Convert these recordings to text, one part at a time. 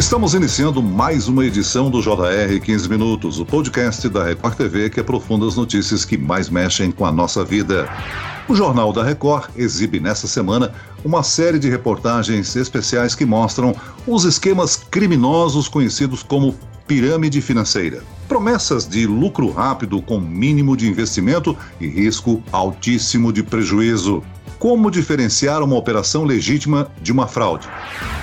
Estamos iniciando mais uma edição do JR 15 Minutos, o podcast da Record TV que aprofunda as notícias que mais mexem com a nossa vida. O Jornal da Record exibe nesta semana uma série de reportagens especiais que mostram os esquemas criminosos conhecidos como pirâmide financeira. Promessas de lucro rápido com mínimo de investimento e risco altíssimo de prejuízo. Como diferenciar uma operação legítima de uma fraude?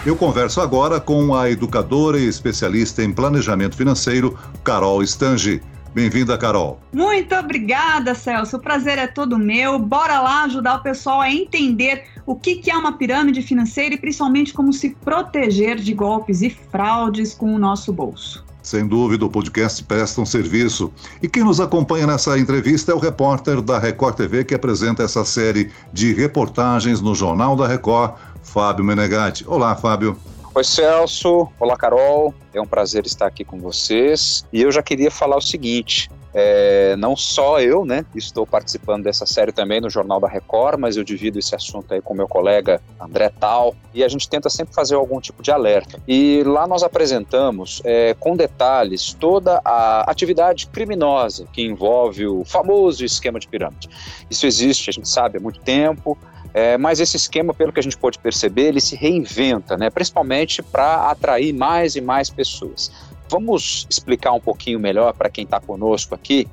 Eu converso agora com a educadora e especialista em planejamento financeiro, Carol Stange. Bem-vinda, Carol. Muito obrigada, Celso. O prazer é todo meu. Bora lá ajudar o pessoal a entender o que é uma pirâmide financeira e principalmente como se proteger de golpes e fraudes com o nosso bolso. Sem dúvida, o podcast presta um serviço. E quem nos acompanha nessa entrevista é o repórter da Record TV que apresenta essa série de reportagens no Jornal da Record, Fábio Menegatti. Olá, Fábio. Oi, Celso. Olá, Carol. É um prazer estar aqui com vocês. E eu já queria falar o seguinte: é, não só eu, né, estou participando dessa série também no Jornal da Record, mas eu divido esse assunto aí com meu colega André Tal, e a gente tenta sempre fazer algum tipo de alerta. E lá nós apresentamos é, com detalhes toda a atividade criminosa que envolve o famoso esquema de pirâmide. Isso existe, a gente sabe, há muito tempo, é, mas esse esquema, pelo que a gente pode perceber, ele se reinventa, né, principalmente para atrair mais e mais pessoas. Vamos explicar um pouquinho melhor para quem está conosco aqui.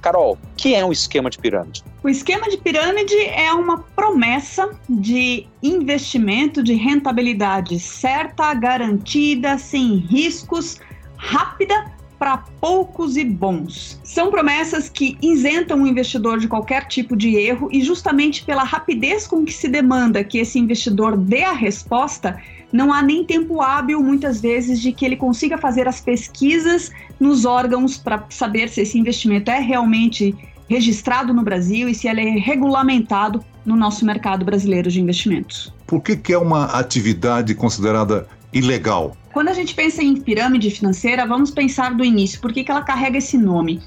Carol, o que é um esquema de pirâmide? O esquema de pirâmide é uma promessa de investimento de rentabilidade certa, garantida, sem riscos, rápida para poucos e bons. São promessas que isentam o investidor de qualquer tipo de erro e, justamente pela rapidez com que se demanda que esse investidor dê a resposta, não há nem tempo hábil, muitas vezes, de que ele consiga fazer as pesquisas nos órgãos para saber se esse investimento é realmente registrado no Brasil e se ele é regulamentado no nosso mercado brasileiro de investimentos. Por que, que é uma atividade considerada ilegal? Quando a gente pensa em pirâmide financeira, vamos pensar do início. Por que, que ela carrega esse nome?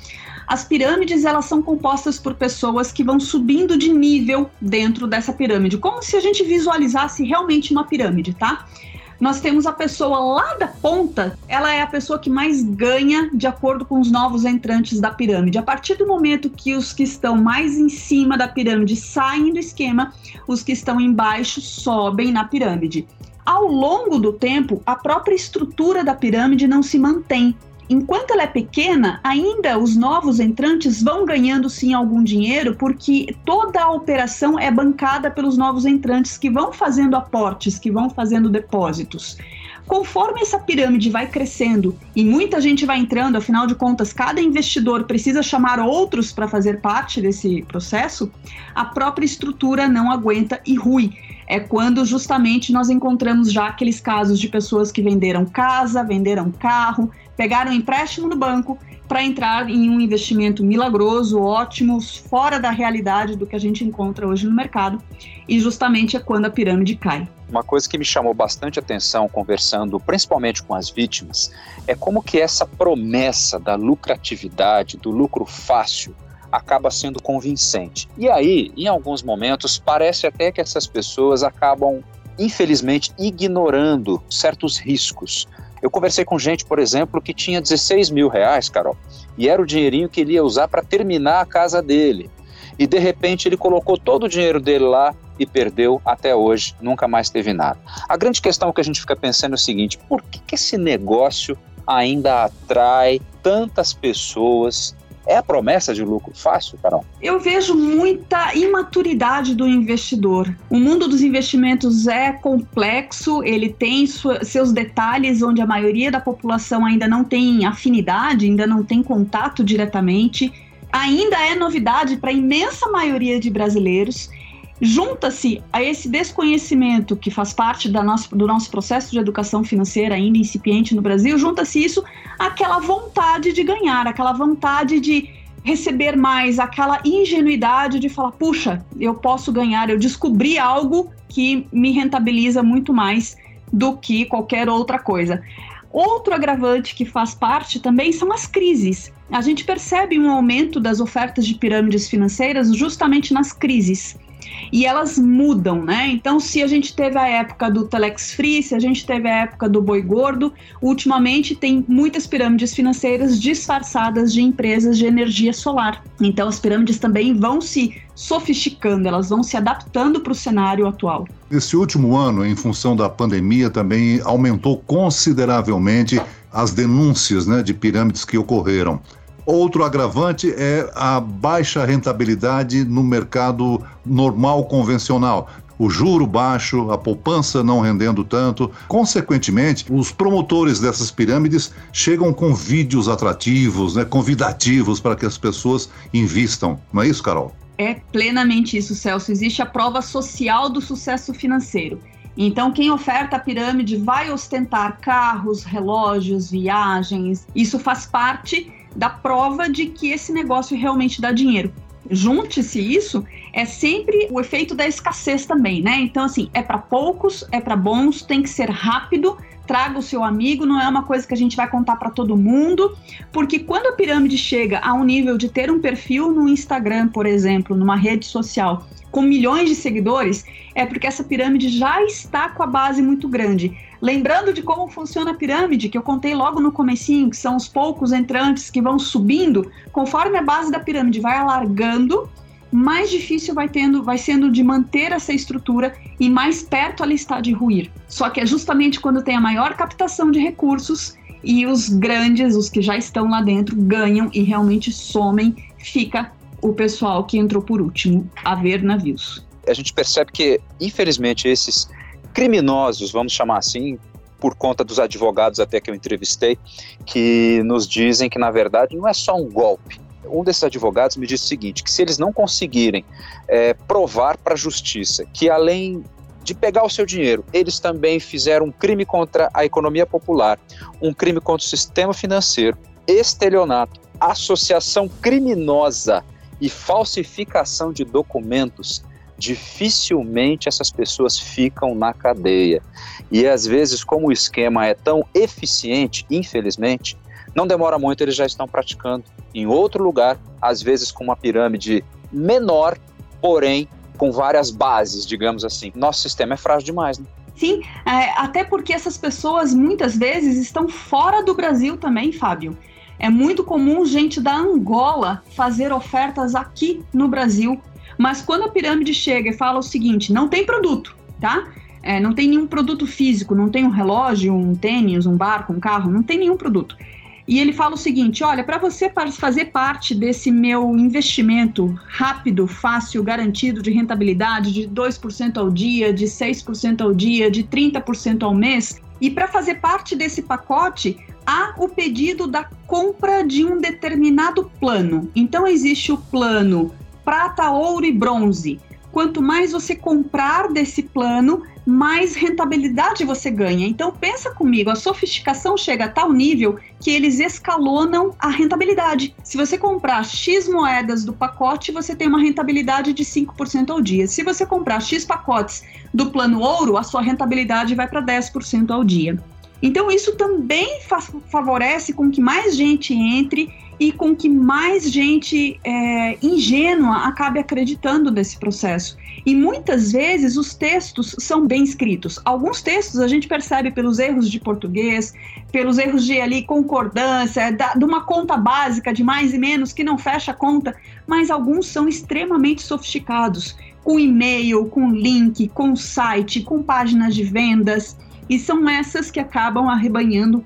As pirâmides elas são compostas por pessoas que vão subindo de nível dentro dessa pirâmide, como se a gente visualizasse realmente uma pirâmide, tá? Nós temos a pessoa lá da ponta, ela é a pessoa que mais ganha de acordo com os novos entrantes da pirâmide. A partir do momento que os que estão mais em cima da pirâmide saem do esquema, os que estão embaixo sobem na pirâmide. Ao longo do tempo, a própria estrutura da pirâmide não se mantém. Enquanto ela é pequena, ainda os novos entrantes vão ganhando sim algum dinheiro, porque toda a operação é bancada pelos novos entrantes que vão fazendo aportes, que vão fazendo depósitos. Conforme essa pirâmide vai crescendo e muita gente vai entrando, afinal de contas, cada investidor precisa chamar outros para fazer parte desse processo, a própria estrutura não aguenta e rui é quando justamente nós encontramos já aqueles casos de pessoas que venderam casa, venderam carro, pegaram um empréstimo no banco para entrar em um investimento milagroso, ótimo, fora da realidade do que a gente encontra hoje no mercado, e justamente é quando a pirâmide cai. Uma coisa que me chamou bastante atenção conversando principalmente com as vítimas é como que essa promessa da lucratividade, do lucro fácil, acaba sendo convincente. E aí, em alguns momentos, parece até que essas pessoas acabam, infelizmente, ignorando certos riscos. Eu conversei com gente, por exemplo, que tinha 16 mil reais, Carol, e era o dinheirinho que ele ia usar para terminar a casa dele. E de repente ele colocou todo o dinheiro dele lá e perdeu até hoje, nunca mais teve nada. A grande questão que a gente fica pensando é o seguinte: por que, que esse negócio ainda atrai tantas pessoas é a promessa de lucro fácil, Carol? Eu vejo muita imaturidade do investidor. O mundo dos investimentos é complexo, ele tem seus detalhes onde a maioria da população ainda não tem afinidade, ainda não tem contato diretamente. Ainda é novidade para a imensa maioria de brasileiros Junta-se a esse desconhecimento que faz parte da do nosso processo de educação financeira ainda incipiente no Brasil, junta-se isso àquela vontade de ganhar, aquela vontade de receber mais, aquela ingenuidade de falar, puxa, eu posso ganhar, eu descobri algo que me rentabiliza muito mais do que qualquer outra coisa. Outro agravante que faz parte também são as crises. A gente percebe um aumento das ofertas de pirâmides financeiras justamente nas crises. E elas mudam, né? Então, se a gente teve a época do Telex Free, se a gente teve a época do boi gordo, ultimamente tem muitas pirâmides financeiras disfarçadas de empresas de energia solar. Então, as pirâmides também vão se sofisticando, elas vão se adaptando para o cenário atual. Esse último ano, em função da pandemia, também aumentou consideravelmente as denúncias né, de pirâmides que ocorreram. Outro agravante é a baixa rentabilidade no mercado normal convencional. O juro baixo, a poupança não rendendo tanto. Consequentemente, os promotores dessas pirâmides chegam com vídeos atrativos, né, convidativos para que as pessoas invistam. Não é isso, Carol? É plenamente isso, Celso. Existe a prova social do sucesso financeiro. Então, quem oferta a pirâmide vai ostentar carros, relógios, viagens. Isso faz parte da prova de que esse negócio realmente dá dinheiro. Junte-se isso, é sempre o efeito da escassez também, né? Então, assim, é para poucos, é para bons, tem que ser rápido, traga o seu amigo, não é uma coisa que a gente vai contar para todo mundo, porque quando a pirâmide chega a um nível de ter um perfil no Instagram, por exemplo, numa rede social, com milhões de seguidores, é porque essa pirâmide já está com a base muito grande. Lembrando de como funciona a pirâmide, que eu contei logo no comecinho, que são os poucos entrantes que vão subindo, conforme a base da pirâmide vai alargando, mais difícil vai tendo, vai sendo de manter essa estrutura e mais perto ela está de ruir. Só que é justamente quando tem a maior captação de recursos e os grandes, os que já estão lá dentro, ganham e realmente somem, fica o pessoal que entrou por último a ver navios. A gente percebe que, infelizmente, esses criminosos, vamos chamar assim, por conta dos advogados até que eu entrevistei, que nos dizem que, na verdade, não é só um golpe. Um desses advogados me disse o seguinte: que se eles não conseguirem é, provar para a justiça que, além de pegar o seu dinheiro, eles também fizeram um crime contra a economia popular, um crime contra o sistema financeiro, estelionato, associação criminosa e falsificação de documentos, dificilmente essas pessoas ficam na cadeia. E às vezes, como o esquema é tão eficiente, infelizmente, não demora muito, eles já estão praticando em outro lugar, às vezes com uma pirâmide menor, porém com várias bases, digamos assim. Nosso sistema é frágil demais, né? Sim, é, até porque essas pessoas muitas vezes estão fora do Brasil também, Fábio. É muito comum gente da Angola fazer ofertas aqui no Brasil, mas quando a pirâmide chega e fala o seguinte: não tem produto, tá? É, não tem nenhum produto físico, não tem um relógio, um tênis, um barco, um carro, não tem nenhum produto. E ele fala o seguinte: olha, para você fazer parte desse meu investimento rápido, fácil, garantido de rentabilidade de 2% ao dia, de 6% ao dia, de 30% ao mês, e para fazer parte desse pacote, há o pedido da compra de um determinado plano. Então, existe o plano prata, ouro e bronze. Quanto mais você comprar desse plano, mais rentabilidade você ganha. Então pensa comigo, a sofisticação chega a tal nível que eles escalonam a rentabilidade. Se você comprar X moedas do pacote, você tem uma rentabilidade de 5% ao dia. Se você comprar X pacotes do plano ouro, a sua rentabilidade vai para 10% ao dia. Então isso também fa favorece com que mais gente entre e com que mais gente é, ingênua acabe acreditando nesse processo. E muitas vezes os textos são bem escritos. Alguns textos a gente percebe pelos erros de português, pelos erros de ali concordância, da, de uma conta básica de mais e menos que não fecha a conta, mas alguns são extremamente sofisticados, com e-mail, com link, com site, com páginas de vendas, e são essas que acabam arrebanhando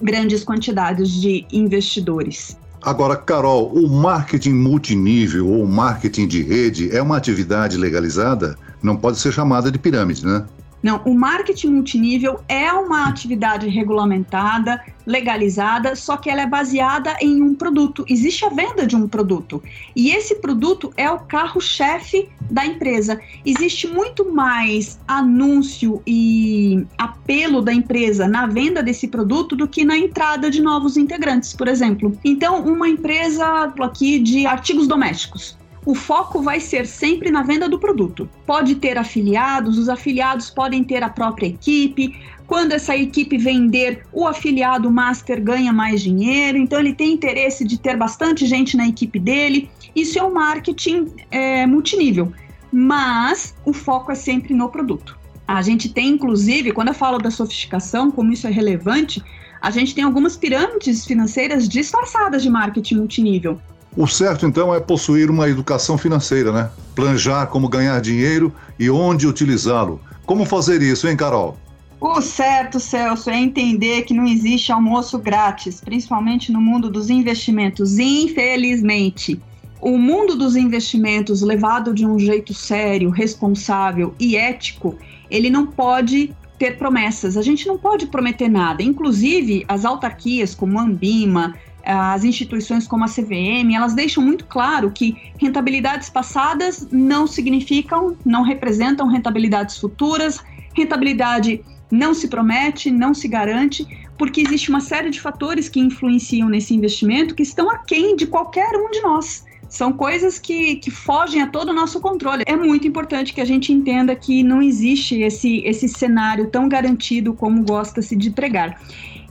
grandes quantidades de investidores. Agora, Carol, o marketing multinível ou marketing de rede é uma atividade legalizada? Não pode ser chamada de pirâmide, né? Não, o marketing multinível é uma atividade regulamentada, legalizada, só que ela é baseada em um produto. Existe a venda de um produto. E esse produto é o carro-chefe da empresa. Existe muito mais anúncio e apelo da empresa na venda desse produto do que na entrada de novos integrantes, por exemplo. Então, uma empresa aqui de artigos domésticos o foco vai ser sempre na venda do produto. Pode ter afiliados, os afiliados podem ter a própria equipe. Quando essa equipe vender, o afiliado master ganha mais dinheiro, então ele tem interesse de ter bastante gente na equipe dele. Isso é um marketing é, multinível. mas o foco é sempre no produto. A gente tem, inclusive, quando eu falo da sofisticação, como isso é relevante, a gente tem algumas pirâmides financeiras disfarçadas de marketing multinível. O certo, então, é possuir uma educação financeira, né? Planejar como ganhar dinheiro e onde utilizá-lo. Como fazer isso, hein, Carol? O certo, Celso, é entender que não existe almoço grátis, principalmente no mundo dos investimentos, infelizmente. O mundo dos investimentos, levado de um jeito sério, responsável e ético, ele não pode ter promessas. A gente não pode prometer nada. Inclusive, as autarquias como a Ambima, as instituições como a CVM, elas deixam muito claro que rentabilidades passadas não significam, não representam rentabilidades futuras. Rentabilidade não se promete, não se garante, porque existe uma série de fatores que influenciam nesse investimento que estão aquém de qualquer um de nós. São coisas que, que fogem a todo o nosso controle. É muito importante que a gente entenda que não existe esse, esse cenário tão garantido como gosta-se de pregar.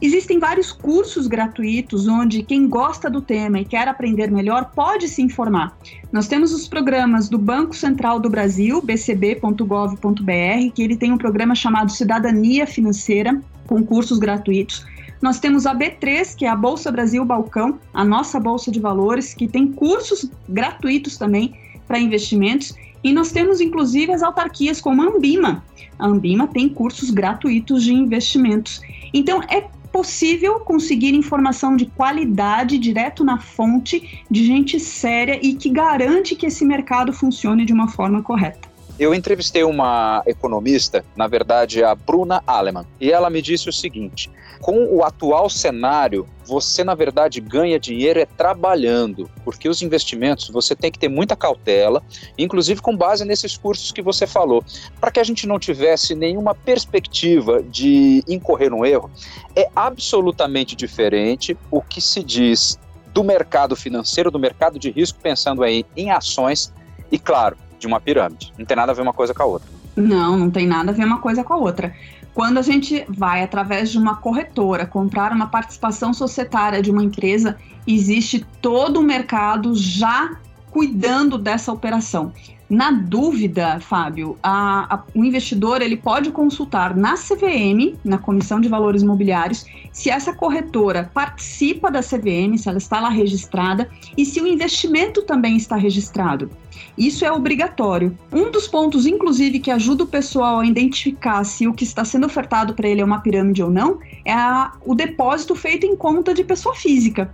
Existem vários cursos gratuitos onde quem gosta do tema e quer aprender melhor pode se informar. Nós temos os programas do Banco Central do Brasil, bcb.gov.br, que ele tem um programa chamado Cidadania Financeira, com cursos gratuitos. Nós temos a B3, que é a Bolsa Brasil Balcão, a nossa bolsa de valores, que tem cursos gratuitos também para investimentos. E nós temos inclusive as autarquias como a Ambima. A Ambima tem cursos gratuitos de investimentos. Então é possível conseguir informação de qualidade direto na fonte de gente séria e que garante que esse mercado funcione de uma forma correta. Eu entrevistei uma economista, na verdade a Bruna Aleman, e ela me disse o seguinte: com o atual cenário, você na verdade ganha dinheiro é trabalhando, porque os investimentos você tem que ter muita cautela, inclusive com base nesses cursos que você falou, para que a gente não tivesse nenhuma perspectiva de incorrer no erro. É absolutamente diferente o que se diz do mercado financeiro, do mercado de risco, pensando aí em ações e, claro, de uma pirâmide. Não tem nada a ver uma coisa com a outra. Não, não tem nada a ver uma coisa com a outra. Quando a gente vai, através de uma corretora, comprar uma participação societária de uma empresa, existe todo o mercado já cuidando dessa operação. Na dúvida, Fábio, a, a, o investidor ele pode consultar na CVM, na Comissão de Valores Imobiliários, se essa corretora participa da CVM, se ela está lá registrada e se o investimento também está registrado. Isso é obrigatório. Um dos pontos, inclusive, que ajuda o pessoal a identificar se o que está sendo ofertado para ele é uma pirâmide ou não, é a, o depósito feito em conta de pessoa física.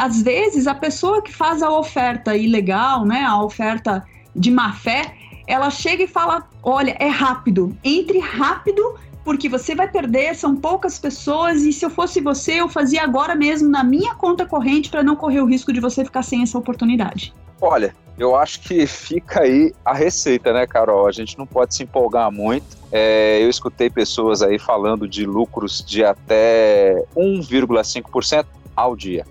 Às vezes, a pessoa que faz a oferta ilegal, né, a oferta de má fé, ela chega e fala: olha, é rápido, entre rápido, porque você vai perder, são poucas pessoas, e se eu fosse você, eu fazia agora mesmo na minha conta corrente para não correr o risco de você ficar sem essa oportunidade. Olha, eu acho que fica aí a receita, né, Carol? A gente não pode se empolgar muito. É, eu escutei pessoas aí falando de lucros de até 1,5% ao dia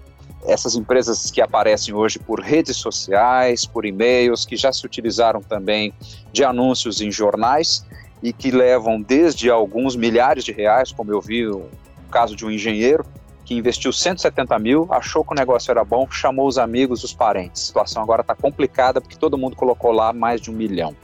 essas empresas que aparecem hoje por redes sociais, por e-mails, que já se utilizaram também de anúncios em jornais e que levam desde alguns milhares de reais, como eu vi o caso de um engenheiro que investiu 170 mil, achou que o negócio era bom, chamou os amigos, os parentes. A situação agora está complicada porque todo mundo colocou lá mais de um milhão.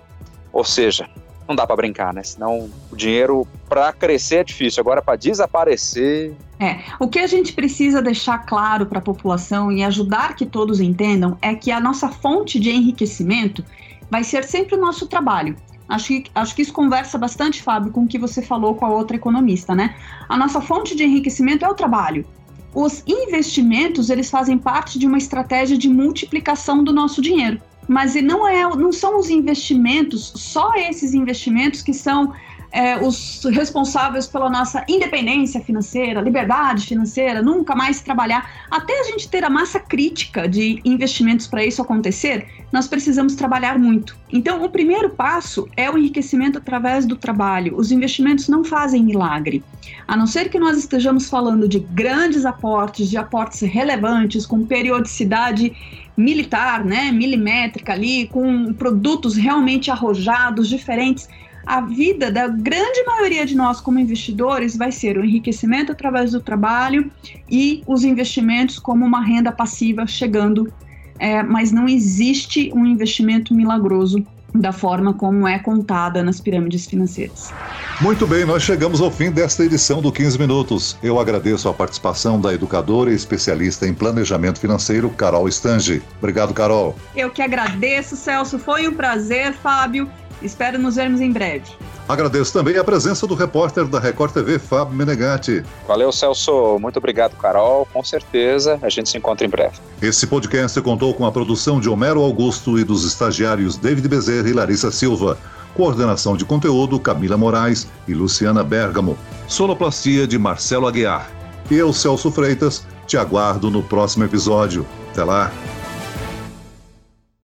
Ou seja, não dá para brincar, né? Senão o dinheiro para crescer é difícil, agora para desaparecer. É, o que a gente precisa deixar claro para a população e ajudar que todos entendam é que a nossa fonte de enriquecimento vai ser sempre o nosso trabalho. Acho que, acho que isso conversa bastante, Fábio, com o que você falou com a outra economista, né? A nossa fonte de enriquecimento é o trabalho. Os investimentos, eles fazem parte de uma estratégia de multiplicação do nosso dinheiro mas não, é, não são os investimentos, só esses investimentos que são é, os responsáveis pela nossa independência financeira, liberdade financeira, nunca mais trabalhar. Até a gente ter a massa crítica de investimentos para isso acontecer, nós precisamos trabalhar muito. Então, o primeiro passo é o enriquecimento através do trabalho. Os investimentos não fazem milagre. A não ser que nós estejamos falando de grandes aportes, de aportes relevantes, com periodicidade militar, né, milimétrica ali, com produtos realmente arrojados, diferentes. A vida da grande maioria de nós como investidores vai ser o enriquecimento através do trabalho e os investimentos como uma renda passiva chegando, é, mas não existe um investimento milagroso da forma como é contada nas pirâmides financeiras. Muito bem, nós chegamos ao fim desta edição do 15 Minutos. Eu agradeço a participação da educadora e especialista em planejamento financeiro, Carol Stange. Obrigado, Carol. Eu que agradeço, Celso. Foi um prazer, Fábio. Espero nos vermos em breve. Agradeço também a presença do repórter da Record TV, Fábio Menegatti. Valeu, Celso. Muito obrigado, Carol. Com certeza a gente se encontra em breve. Esse podcast contou com a produção de Homero Augusto e dos estagiários David Bezerra e Larissa Silva. Coordenação de conteúdo Camila Moraes e Luciana Bergamo. Sonoplastia de Marcelo Aguiar. Eu, Celso Freitas, te aguardo no próximo episódio. Até lá!